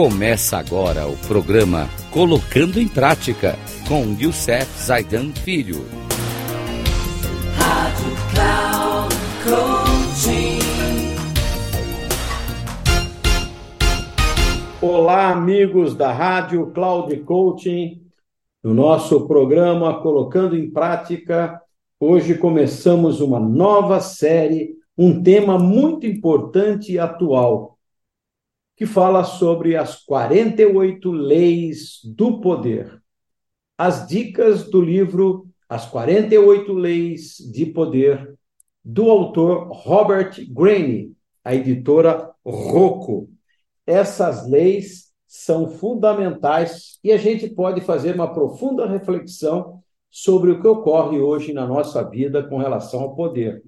Começa agora o programa Colocando em Prática com Youssef Zaidan Filho. Rádio Cloud Coaching. Olá, amigos da Rádio Cloud Coaching. No nosso programa Colocando em Prática, hoje começamos uma nova série, um tema muito importante e atual que fala sobre as 48 leis do poder. As dicas do livro As 48 Leis de Poder, do autor Robert Greene, a editora Rocco. Essas leis são fundamentais e a gente pode fazer uma profunda reflexão sobre o que ocorre hoje na nossa vida com relação ao poder.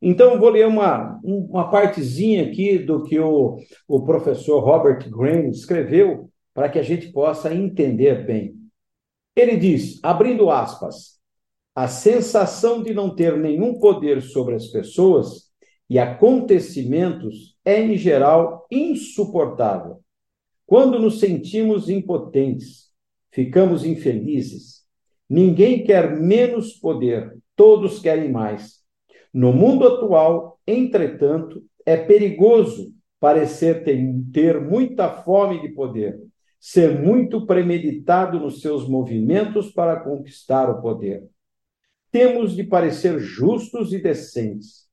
Então, eu vou ler uma, uma partezinha aqui do que o, o professor Robert Greene escreveu para que a gente possa entender bem. Ele diz, abrindo aspas, a sensação de não ter nenhum poder sobre as pessoas e acontecimentos é, em geral, insuportável. Quando nos sentimos impotentes, ficamos infelizes. Ninguém quer menos poder, todos querem mais. No mundo atual, entretanto, é perigoso parecer ter, muita fome de poder, ser muito premeditado nos seus movimentos para conquistar o poder. Temos de parecer justos e decentes.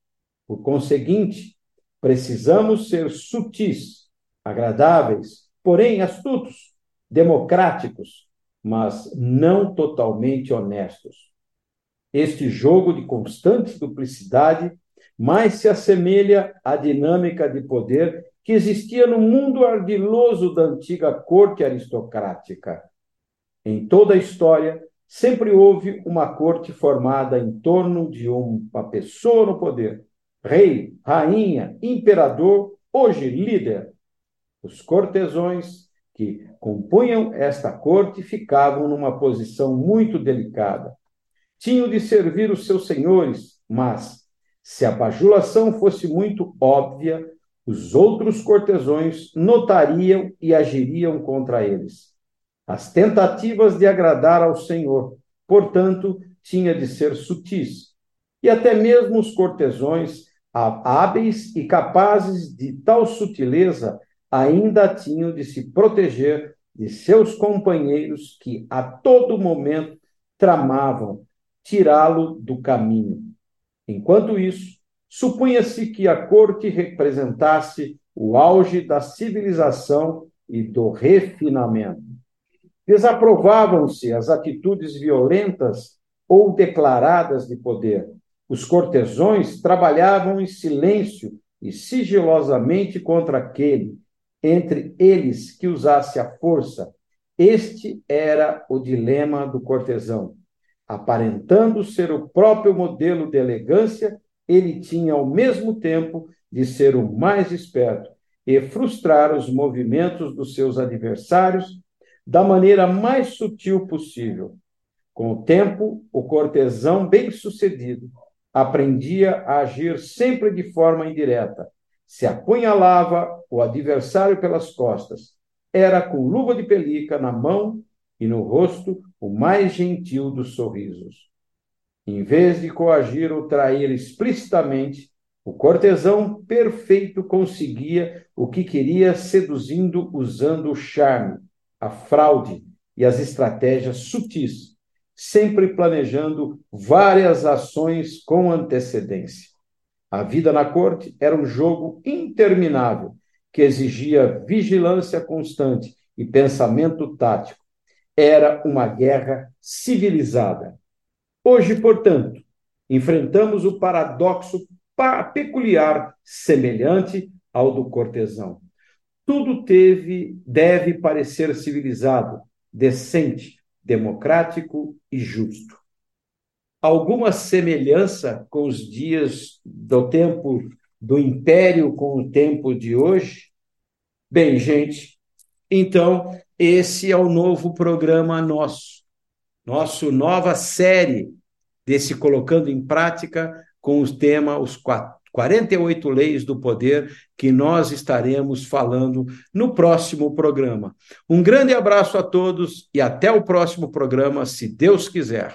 Por conseguinte, precisamos ser sutis, agradáveis, porém astutos, democráticos, mas não totalmente honestos. Este jogo de constante duplicidade mais se assemelha à dinâmica de poder que existia no mundo ardiloso da antiga corte aristocrática. Em toda a história, sempre houve uma corte formada em torno de uma pessoa no poder: rei, rainha, imperador, hoje líder. Os cortesões que compunham esta corte ficavam numa posição muito delicada tinham de servir os seus senhores, mas, se a bajulação fosse muito óbvia, os outros cortesões notariam e agiriam contra eles. As tentativas de agradar ao Senhor, portanto, tinha de ser sutis. E até mesmo os cortesões, hábeis e capazes de tal sutileza, ainda tinham de se proteger de seus companheiros que a todo momento tramavam tirá-lo do caminho. Enquanto isso, supunha-se que a corte representasse o auge da civilização e do refinamento. Desaprovavam-se as atitudes violentas ou declaradas de poder. Os cortesões trabalhavam em silêncio e sigilosamente contra aquele, entre eles, que usasse a força. Este era o dilema do cortesão. Aparentando ser o próprio modelo de elegância, ele tinha ao mesmo tempo de ser o mais esperto e frustrar os movimentos dos seus adversários da maneira mais sutil possível. Com o tempo, o cortesão bem-sucedido aprendia a agir sempre de forma indireta. Se apunhalava o adversário pelas costas, era com luva de pelica na mão e no rosto o mais gentil dos sorrisos. Em vez de coagir ou trair explicitamente, o cortesão perfeito conseguia o que queria seduzindo usando o charme, a fraude e as estratégias sutis, sempre planejando várias ações com antecedência. A vida na corte era um jogo interminável que exigia vigilância constante e pensamento tático era uma guerra civilizada. Hoje, portanto, enfrentamos o paradoxo peculiar semelhante ao do cortesão. Tudo teve, deve parecer civilizado, decente, democrático e justo. Alguma semelhança com os dias do tempo do império com o tempo de hoje? Bem, gente, então esse é o novo programa nosso, nosso nova série desse colocando em prática com o tema os 48 leis do poder que nós estaremos falando no próximo programa. Um grande abraço a todos e até o próximo programa, se Deus quiser.